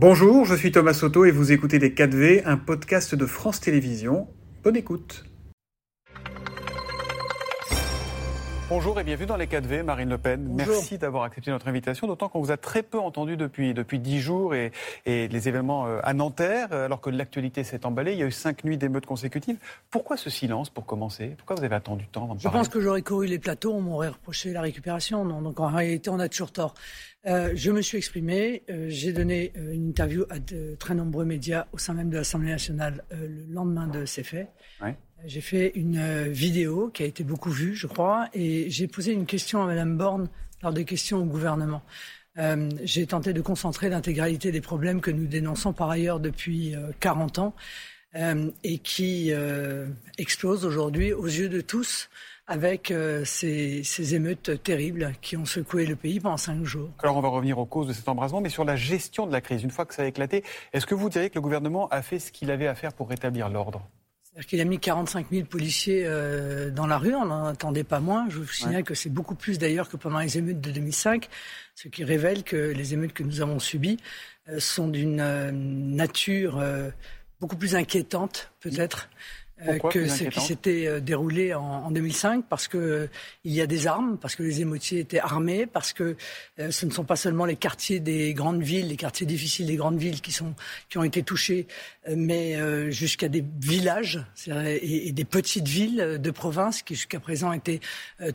Bonjour, je suis Thomas Soto et vous écoutez Les 4V, un podcast de France Télévisions. Bonne écoute. Bonjour et bienvenue dans les 4V, Marine Le Pen. Merci d'avoir accepté notre invitation, d'autant qu'on vous a très peu entendu depuis, depuis 10 jours et, et les événements euh, à Nanterre, alors que l'actualité s'est emballée. Il y a eu cinq nuits d'émeutes consécutives. Pourquoi ce silence pour commencer? Pourquoi vous avez attendu tant avant de Je pense que j'aurais couru les plateaux, on m'aurait reproché la récupération. Non, donc en réalité, on a toujours tort. Euh, je me suis exprimé, euh, j'ai donné euh, une interview à de très nombreux médias au sein même de l'Assemblée nationale le lendemain de ces faits. Ouais. J'ai fait une vidéo qui a été beaucoup vue, je crois, et j'ai posé une question à Madame Borne lors des questions au gouvernement. J'ai tenté de concentrer l'intégralité des problèmes que nous dénonçons par ailleurs depuis euh, 40 ans et qui explosent aujourd'hui aux yeux de tous avec euh, ces, ces, émeutes terribles qui ont secoué le pays pendant cinq jours. Alors on va revenir aux causes de cet embrasement, mais sur la gestion de la crise, une fois que ça a éclaté, est-ce que vous diriez que le gouvernement a fait ce qu'il avait à faire pour rétablir l'ordre? C'est-à-dire qu'il a mis 45 000 policiers euh, dans la rue, on n'en attendait pas moins. Je vous signale ouais. que c'est beaucoup plus d'ailleurs que pendant les émeutes de 2005, ce qui révèle que les émeutes que nous avons subies euh, sont d'une nature beaucoup plus inquiétante peut-être euh, que ce qui s'était déroulé en, en, 2005 parce que euh, il y a des armes, parce que les émotiers étaient armés, parce que euh, ce ne sont pas seulement les quartiers des grandes villes, les quartiers difficiles des grandes villes qui sont qui ont été touchés, mais jusqu'à des villages et, et, des petites villes de province qui jusqu'à présent étaient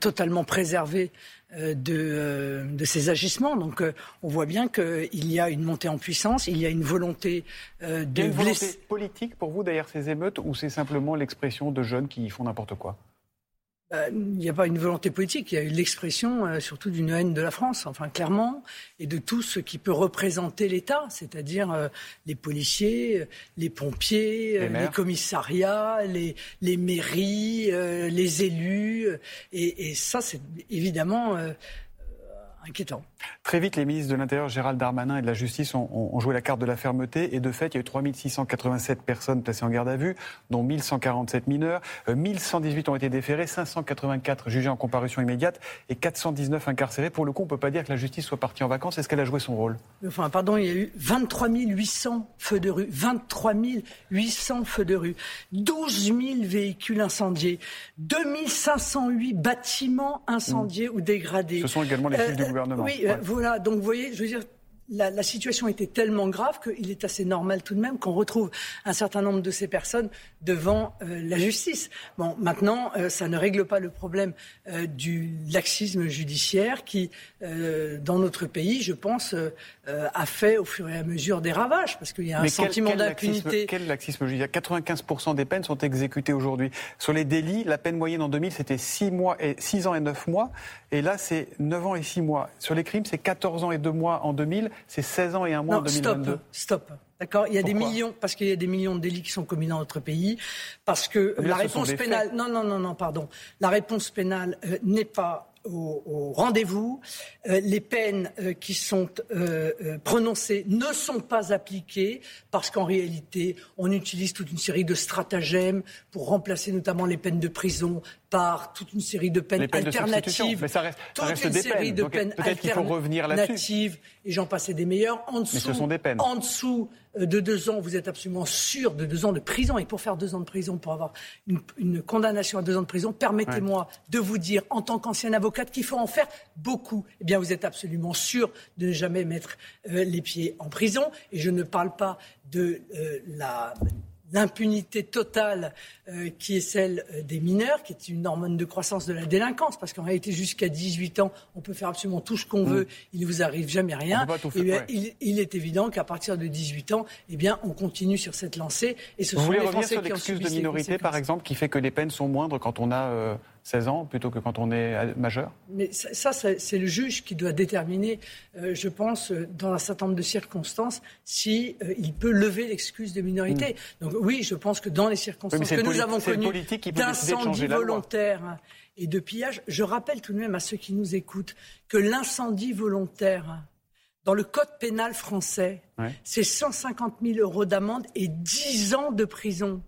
totalement préservées de, de, ces agissements. Donc on voit bien qu'il y a une montée en puissance, il y a une volonté de il y a une volonté politique pour vous derrière ces émeutes ou c'est simplement l'expression de jeunes qui font n'importe quoi? euh, il n'y a pas une volonté politique, il y a eu l'expression euh, surtout d'une haine de la France, enfin clairement, et de tout ce qui peut représenter l'État, c'est-à-dire euh, les policiers, les pompiers, les, les commissariats, les, les mairies, euh, les élus, et, et ça c'est évidemment euh, inquiétant. Très vite, les ministres de l'Intérieur, Gérald Darmanin et de la Justice, ont, ont, joué la carte de la fermeté. Et de fait, il y a eu 3687 personnes placées en garde à vue, dont 1147 mineurs. 1118 ont été déférés, 584 jugés en comparution immédiate et 419 incarcérés. Pour le coup, on ne peut pas dire que la justice soit partie en vacances. Est-ce qu'elle a joué son rôle? Enfin, pardon, il y a eu 23 800 feux de rue. 23 800 feux de rue. 12 000 véhicules incendiés. 2508 bâtiments incendiés mmh. ou dégradés. Ce sont également les chiffres euh, du gouvernement. Oui, ouais. voilà. Donc, vous voyez, je veux dire, la, la, situation était tellement grave qu'il est assez normal tout de même qu'on retrouve un certain nombre de ces personnes devant euh, la justice. Bon, maintenant, euh, ça ne règle pas le problème euh, du laxisme judiciaire qui, euh, dans notre pays, je pense, euh, a fait au fur et à mesure des ravages, parce qu'il y a un Mais sentiment d'impunité. Quel laxisme judiciaire? 95% des peines sont exécutées aujourd'hui. Sur les délits, la peine moyenne en 2000, c'était 6, mois et, 6 ans et 9 mois, et là, c'est 9 ans et 6 mois. Sur les crimes, c'est 14 ans et 2 mois en 2000, c'est 16 ans et 1 mois non, en 2022. Stop, stop. D'accord Il y a Pourquoi des millions, parce qu'il y a des millions de délits qui sont commis dans notre pays, parce que Mais la réponse pénale. Non, non, non, non, pardon. La réponse pénale euh, n'est pas au, au rendez-vous. Euh, les peines euh, qui sont euh, prononcées ne sont pas appliquées parce qu'en réalité, on utilise toute une série de stratagèmes pour remplacer notamment les peines de prison par toute une série de peines, peines alternatives. De Mais ça reste, ça toute reste une des série peines. de Donc, peines peut-être qu'il faut revenir alternatives. Et j'en passais des meilleurs. En dessous, Mais ce sont des peines. En dessous euh, de deux ans, vous êtes absolument sûr de deux ans de prison. Et pour faire deux ans de prison, pour avoir une, une condamnation à deux ans de prison, permettez-moi ouais. de vous dire, en tant qu'ancienne avocate, qu'il faut en faire beaucoup. Eh bien, vous êtes absolument sûr de ne jamais mettre euh, les pieds en prison. Et je ne parle pas de euh, la l'impunité totale euh, qui est celle euh, des mineurs, qui est une hormone de croissance de la délinquance, parce qu'en réalité, jusqu'à 18 ans, on peut faire absolument tout ce qu'on mmh. veut, il ne vous arrive jamais rien. Faire, et ouais. il, il, est évident qu'à partir de 18 ans, eh bien, on continue sur cette lancée. Et ce vous sont voulez les revenir Français sur l'excuse de minorité, par exemple, qui fait que les peines sont moindres quand on a euh, 16 ans plutôt que quand on est majeur Mais ça, ça c'est le juge qui doit déterminer, euh, je pense, dans un certain nombre de circonstances, si euh, il peut lever l'excuse de minorité. Mmh. Donc oui, je pense que dans les circonstances oui, que nous avons connues d'incendie volontaire et de pillage, je rappelle tout de même à ceux qui nous écoutent que l'incendie volontaire dans le code pénal français, ouais. c'est 150 000 euros d'amende et 10 ans de prison.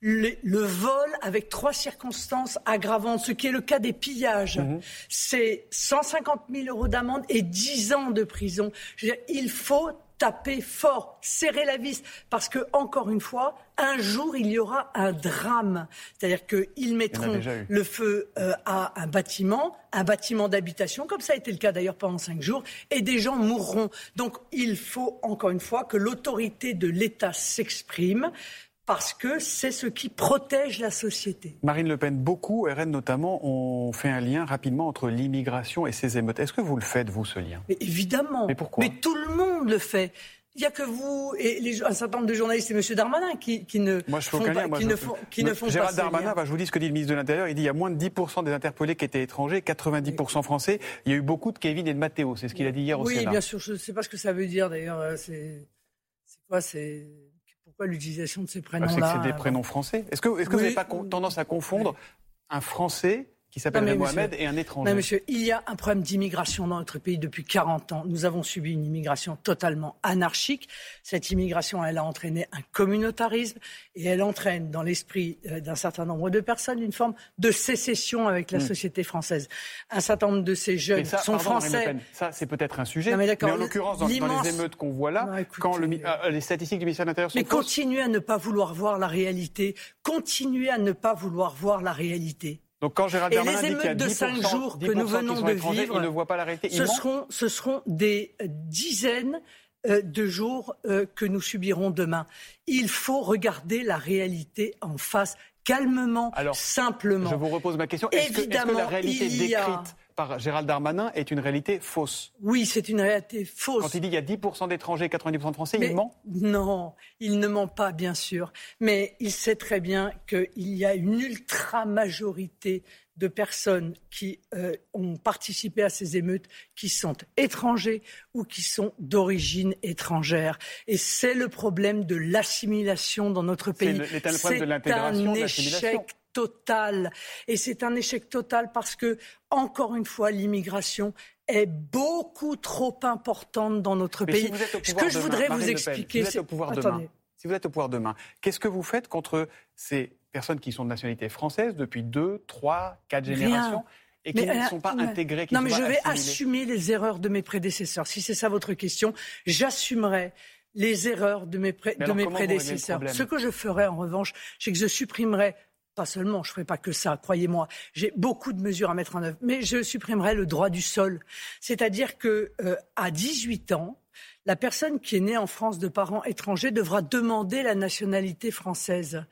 Le, le, vol avec trois circonstances aggravantes, ce qui est le cas des pillages, mmh. c'est 150 000 euros d'amende et 10 ans de prison. Je veux dire, il faut taper fort, serrer la vis, parce que encore une fois, un jour il y aura un drame, c'est-à-dire qu'ils mettront le feu euh, à un bâtiment, un bâtiment d'habitation, comme ça a été le cas d'ailleurs pendant cinq jours, et des gens mourront. Donc il faut encore une fois que l'autorité de l'État s'exprime parce que c'est ce qui protège la société. Marine Le Pen, beaucoup, RN notamment, ont fait un lien rapidement entre l'immigration et ces émeutes. Est-ce que vous le faites, vous, ce lien? Mais évidemment. Mais pourquoi? Mais tout le monde le fait. Il n'y a que vous et les, un certain nombre de journalistes et M. Darmanin qui, ne Moi, je font pas, qui, ne font, qui ne font Gérald Darmanin, je vous dis ce que dit le ministre de l'Intérieur. Il dit qu'il y a moins de 10% des interpellés qui étaient étrangers, 90% français. Il y a eu beaucoup de Kevin et de Mathéo. C'est ce qu'il a dit hier au Sénat. Oui, bien sûr. Je ne sais pas ce que ça veut dire d'ailleurs. Euh, c'est quoi C'est l'utilisation de ces ah, prénoms-là C'est des prénoms français. Est-ce que, est-ce que vous n'avez pas tendance à confondre un Français qui s'appelle Mohamed et un étranger. Non, monsieur, il y a un problème d'immigration dans notre pays depuis 40 ans. Nous avons subi une immigration totalement anarchique. Cette immigration, elle a entraîné un communautarisme et elle entraîne dans l'esprit euh, d'un certain nombre de personnes une forme de sécession avec la hmm. société française. Un certain nombre de ces jeunes sont français. ça, c'est peut-être un sujet. mais, en l'occurrence, dans, les émeutes qu'on voit là, quand euh, les statistiques du ministère de l'Intérieur sont Mais continuez à ne pas vouloir voir la réalité. Continuez à ne pas vouloir voir la réalité. Donc quand Gérald Darmanin dit qu'il y a 10%, de cinq jours que nous venons de vivre, il ne voit pas la réalité. Ce seront, ce seront des dizaines euh, de jours euh, que nous subirons demain. Il faut regarder la réalité en face calmement, Alors, simplement. Je vous repose ma question. Est-ce que, est que, la réalité décrite par Gérald Darmanin est une réalité fausse. Oui, c'est une réalité fausse. Quand il dit qu'il y a 10% d'étrangers, 90% de Français, il ment Non, il ne ment pas, bien sûr. Mais il sait très bien qu'il y a une ultra-majorité de personnes qui euh, ont participé à ces émeutes qui sont étrangers ou qui sont d'origine étrangère. Et c'est le problème de l'assimilation dans notre pays. C'est un échec total. Et c'est un échec total parce que, encore une fois, l'immigration est beaucoup trop importante dans notre pays. Ce que je voudrais vous expliquer, c'est... Si vous êtes au pouvoir demain, qu'est-ce que vous faites contre ces personnes qui sont de nationalité française depuis deux, trois, quatre générations et qui ne euh, sont pas intégrées Non, mais je vais assumer les erreurs de mes prédécesseurs. Si c'est ça votre question, j'assumerai les erreurs de mes, de mes prédécesseurs. Ce que je ferai en revanche, c'est que je supprimerai pas seulement, je ne ferai pas que ça, croyez-moi. J'ai beaucoup de mesures à mettre en œuvre, mais je supprimerai le droit du sol. C'est-à-dire que euh, à 18 ans, la personne qui est née en France de parents étrangers devra demander la nationalité française.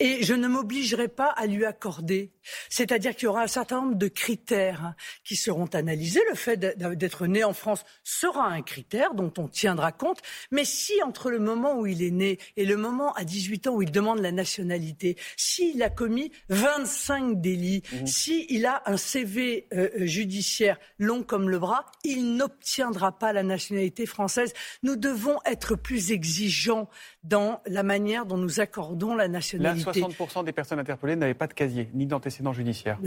Et je ne m'obligerai pas à lui accorder. C'est-à-dire qu'il y aura un certain nombre de critères qui seront analysés. Le fait d'être né en France sera un critère dont on tiendra compte. Mais si entre le moment où il est né et le moment à 18 ans où il demande la nationalité, s'il a commis 25 délits, mmh. s'il a un CV euh, euh, judiciaire long comme le bras, il n'obtiendra pas la nationalité française. Nous devons être plus exigeants dans la manière dont nous accordons la nationalité. Là, 60% des personnes interpellées n'avaient pas de casier, ni d'antécédent judiciaire.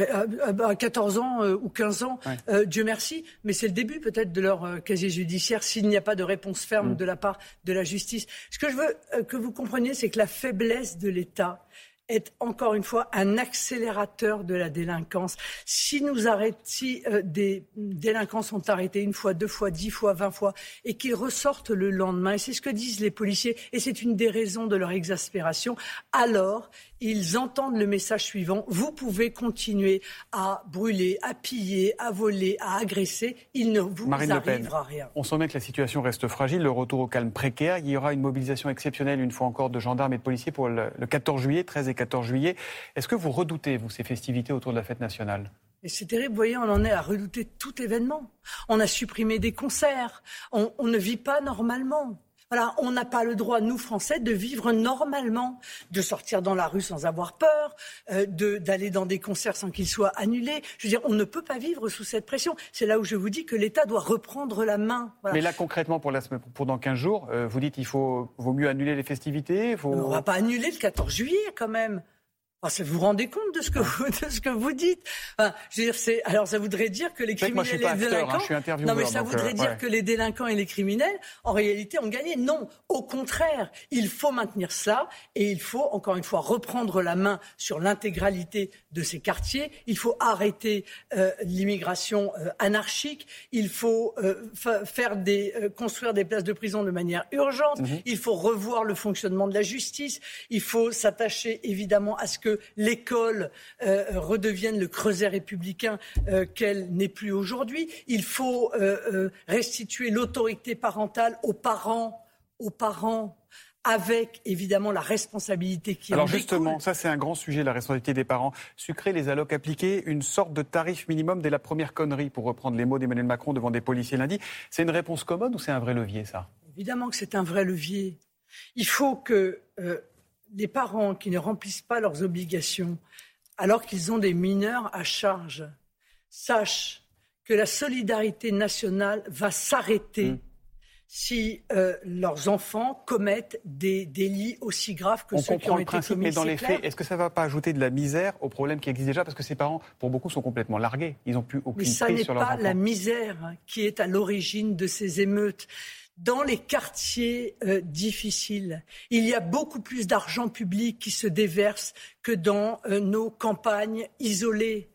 à, 14 ans euh, ou 15 ans, euh, Dieu merci, mais c'est le début peut-être de leur euh, casier judiciaire s'il n'y a pas de réponse ferme mm. de la part de la justice. Ce que je veux que vous compreniez, c'est que la faiblesse de l'État, est encore une fois un accélérateur de la délinquance. Si nous arrêtons, euh, des délinquants sont arrêtés une fois, deux fois, dix fois, vingt fois, et qu'ils ressortent le lendemain, et c'est ce que disent les policiers, et c'est une des raisons de leur exaspération, alors ils entendent le message suivant vous pouvez continuer à brûler, à piller, à voler, à agresser, il ne vous arrivera rien. On sent bien que la situation reste fragile, le retour au calme précaire. Il y aura une mobilisation exceptionnelle, une fois encore, de gendarmes et de policiers pour le, 14 juillet, 13 et 14 juillet. Est-ce que vous redoutez, vous, ces festivités autour de la fête nationale? Et c'est terrible, vous voyez, on en est à redouter tout événement. On a supprimé des concerts, on ne vit pas normalement. Voilà, on n'a pas le droit, nous Français, de vivre normalement, de sortir dans la rue sans avoir peur, euh, d'aller dans des concerts sans qu'ils soient annulés. Je veux dire, on ne peut pas vivre sous cette pression. C'est là où je vous dis que l'État doit reprendre la main. Mais là, concrètement, pour, la semaine, pour dans 15 jours, euh, vous dites qu'il faut vaut mieux annuler les festivités. On ne va pas annuler le 14 juillet quand même. Ah, vous vous rendez compte de ce que vous, de ce que vous dites? Je veux dire, c'est, Alors ça voudrait dire que les criminels et les délinquants... Hein, non mais ça voudrait euh, dire que les délinquants et les criminels, en réalité, ont gagné. Non, au contraire, il faut maintenir ça et il faut, encore une fois, reprendre la main sur l'intégralité de ces quartiers. Il faut arrêter euh, l'immigration euh, anarchique. Il faut faire des, construire des places de prison de manière urgente. Mhm. Il faut revoir le fonctionnement de la justice. Il faut s'attacher évidemment à ce que que l'école euh, redevienne le creuset républicain euh, qu'elle n'est plus aujourd'hui. Il faut euh, restituer l'autorité parentale aux parents, aux parents avec évidemment la responsabilité qui Alors justement, ça c'est un grand sujet, la responsabilité des parents. Sucrer les allocs appliqués, une sorte de tarif minimum dès la première connerie, pour reprendre les mots d'Emmanuel Macron devant des policiers lundi. C'est une réponse commode ou c'est un vrai levier, ça? Évidemment que c'est un vrai levier. Il faut que les parents qui ne remplissent pas leurs obligations alors qu'ils ont des mineurs à charge sachent que la solidarité nationale va s'arrêter mmh. si euh, leurs enfants commettent des délits aussi graves que ceux qui ont le été commis. Mais dans les faits, est-ce que ça ne va pas ajouter de la misère au problème qui existe déjà Parce que ces parents, pour beaucoup, sont complètement largués. Ils n'ont plus aucune prise sur leurs enfants. Mais ça n'est pas la misère qui est à l'origine de ces émeutes dans les quartiers euh, difficiles, il y a beaucoup plus d'argent public qui se déverse que dans euh, nos campagnes isolées.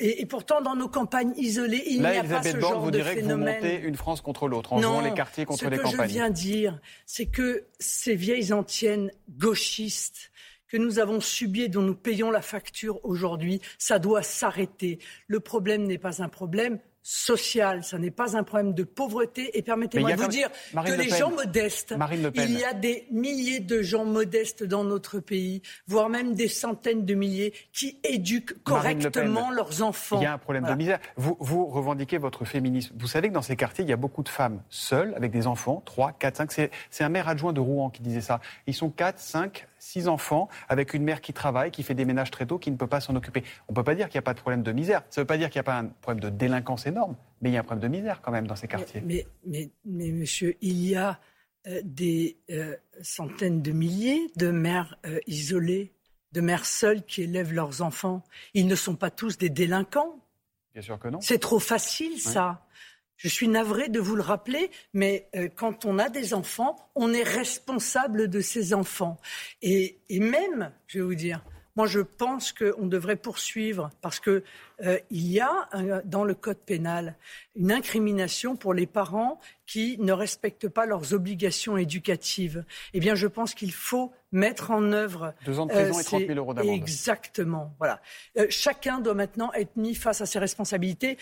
et, pourtant, dans nos campagnes isolées, il n'y a pas ce genre vous de direz phénomène. Que vous montez une France contre l'autre en jouant les quartiers contre les campagnes. Ce que je viens dire, c'est que ces vieilles antiennes gauchistes que nous avons subies et dont nous payons la facture aujourd'hui, ça doit s'arrêter. Le problème n'est pas un problème social, ça n'est pas un problème de pauvreté. Et permettez-moi de vous dire que les gens modestes, il y a des milliers de gens modestes dans notre pays, voire même des centaines de milliers, qui éduquent correctement leurs enfants. Il y a un problème de misère. Vous, vous revendiquez votre féminisme. Vous savez que dans ces quartiers, il y a beaucoup de femmes seules, avec des enfants, 3, 4, 5. C'est un maire adjoint de Rouen qui disait ça. Ils sont 4, 5, six enfants, avec une mère qui travaille, qui fait des ménages très tôt, qui ne peut pas s'en occuper. On ne peut pas dire qu'il n'y a pas de problème de misère. Ça ne veut pas dire qu'il n'y a pas un problème de délinquance énorme, mais il y a un problème de misère quand même dans ces quartiers. Mais, mais, mais, monsieur, il y a euh, des euh, centaines de milliers de mères euh, isolées, de mères seules qui élèvent leurs enfants. Ils ne sont pas tous des délinquants. Bien sûr que non. C'est trop facile, ça. Je suis navré de vous le rappeler, mais euh, quand on a des enfants, on est responsable de ces enfants. Et, même, je vais vous dire, moi je pense qu'on devrait poursuivre parce qu'il euh, y a dans le code pénal une incrimination pour les parents qui ne respectent pas leurs obligations éducatives. Eh bien, je pense qu'il faut mettre en œuvre. Deux ans de prison et 30 000 euros d'amende. Exactement. Voilà. Euh, chacun doit maintenant être mis face à ses responsabilités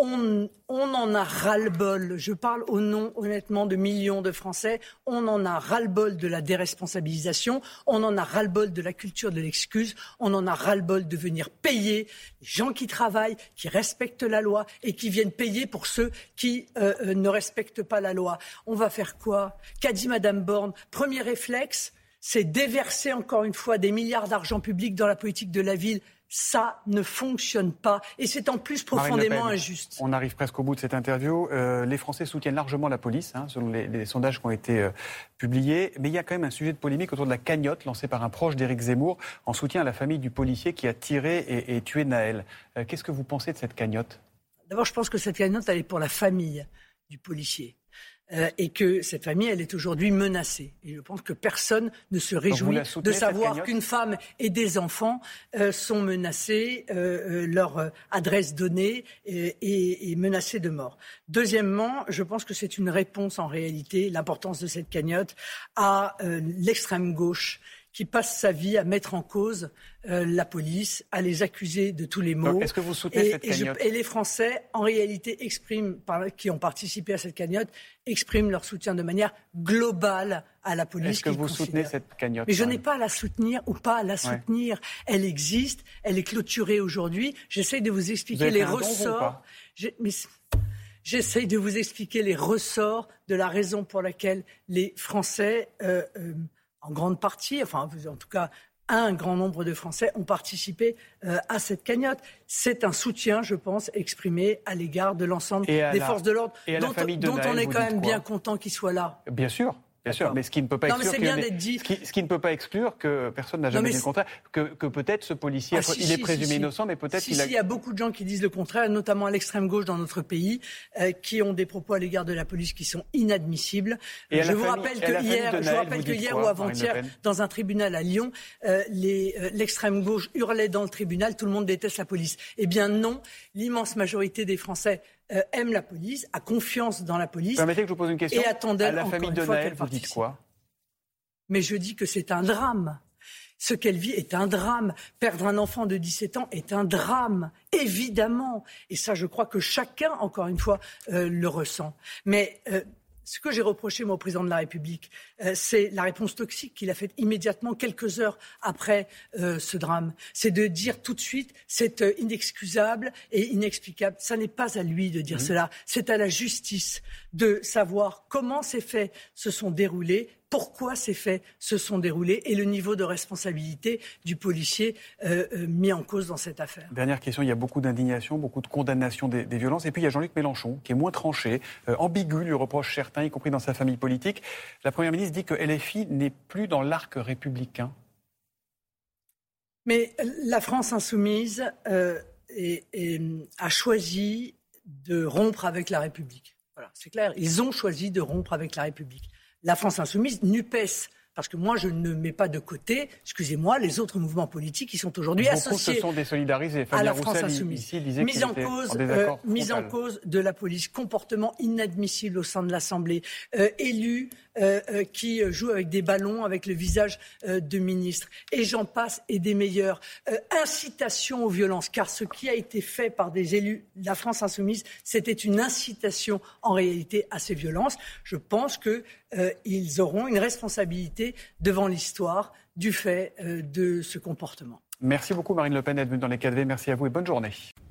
on, en a ras-le-bol. Je parle au nom, honnêtement, de millions de Français. On en a ras-le-bol de la déresponsabilisation. On en a ras-le-bol de la culture de l'excuse. On en a ras-le-bol de venir payer les gens qui travaillent, qui respectent la loi et qui viennent payer pour ceux qui euh, euh, ne respectent pas la loi. On va faire quoi? Qu'a dit Madame Borne? Premier réflexe, c'est déverser encore une fois des milliards d'argent public dans la politique de la ville ça ne fonctionne pas. Et c'est en plus profondément injuste. On arrive presque au bout de cette interview. Euh, les Français soutiennent largement la police, hein, selon les, sondages qui ont été euh, publiés. Mais il y a quand même un sujet de polémique autour de la cagnotte lancée par un proche d'Éric Zemmour en soutien à la famille du policier qui a tiré et, tué Naël. Euh, qu'est-ce que vous pensez de cette cagnotte? D'abord, je pense que cette cagnotte, elle est pour la famille du policier. Euh, et que cette famille, elle est aujourd'hui menacée. Et je pense que personne ne se réjouit de savoir qu'une femme et des enfants euh, sont menacés, euh, leur adresse donnée et, menacés de mort. Deuxièmement, je pense que c'est une réponse en réalité, l'importance de cette cagnotte, à l'extrême gauche qui passe sa vie à mettre en cause euh, la police, à les accuser de tous les maux. Est-ce que vous soutenez et, cette cagnotte? et, les Français, en réalité, expriment, qui ont participé à cette cagnotte, expriment leur soutien de manière globale à la police. Est-ce que vous soutenez cette cagnotte Mais je n'ai pas à la soutenir ou pas à la soutenir. Elle existe, elle est clôturée aujourd'hui. J'essaie de vous expliquer les ressorts. J'essaie de vous expliquer les ressorts de la raison pour laquelle les Français euh, euh, en grande partie, enfin en tout cas un grand nombre de Français ont participé euh, à cette cagnotte. C'est un soutien, je pense, exprimé à l'égard de l'ensemble des forces de l'ordre, dont, on est quand même bien content qu'ils soient là. Bien sûr. Bien sûr, mais ce qui ne peut pas exclure, Ce, qui, ne peut pas exclure que personne n'a jamais dit le contraire, que, peut-être ce policier, ah, il est présumé innocent, mais peut-être qu'il a. il y a beaucoup de gens qui disent le contraire, notamment à l'extrême gauche dans notre pays, euh, qui ont des propos à l'égard de la police qui sont inadmissibles. je, vous rappelle que hier, je vous rappelle que hier ou avant-hier, dans un tribunal à Lyon, euh, euh, l'extrême gauche hurlait dans le tribunal, tout le monde déteste la police. Eh bien non, l'immense majorité des Français euh, aime la police, a confiance dans la police. Permettez que je vous pose une question. Et attendait à la famille de Naël, vous dites quoi? Mais je dis que c'est un drame. Ce qu'elle vit est un drame. Perdre un enfant de 17 ans est un drame, évidemment. Et ça, je crois que chacun, encore une fois, euh, le ressent. Mais euh, ce que j'ai reproché, moi, au président de la République, euh, c'est la réponse toxique qu'il a faite immédiatement, quelques heures après euh, ce drame. C'est de dire tout de suite, c'est euh, inexcusable et inexplicable. Ça n'est pas à lui de dire mmh. cela. C'est à la justice de savoir comment ces faits se sont déroulés, pourquoi ces faits se sont déroulés et le niveau de responsabilité du policier euh, euh, mis en cause dans cette affaire? Dernière question, il y a beaucoup d'indignation, beaucoup de condamnation des, violences. Et puis il y a Jean-Luc Mélenchon, qui est moins tranché, euh, ambigu, lui reproche certains, y compris dans sa famille politique. La Première ministre dit que LFI n'est plus dans l'arc républicain. Mais la France insoumise a choisi de rompre avec la République. Voilà, c'est clair. Ils ont choisi de rompre avec la République la France insoumise, NUPES, parce que moi, je ne mets pas de côté, excusez-moi, les autres mouvements politiques qui sont aujourd'hui associés se sont désolidarisés. à la France insoumise. mise en cause, euh, mise en cause de la police, comportement inadmissible au sein de l'Assemblée, euh, élus euh, euh, qui jouent avec des ballons, avec le visage euh, de ministres. Et j'en passe, et des meilleurs. incitation aux violences, car ce qui a été fait par des élus de la France insoumise, c'était une incitation en réalité à ces violences. Je pense qu'ils auront une responsabilité devant l'histoire du fait de ce comportement. Merci beaucoup Marine Le Pen d'être venue dans les 4V. Merci à vous et bonne journée.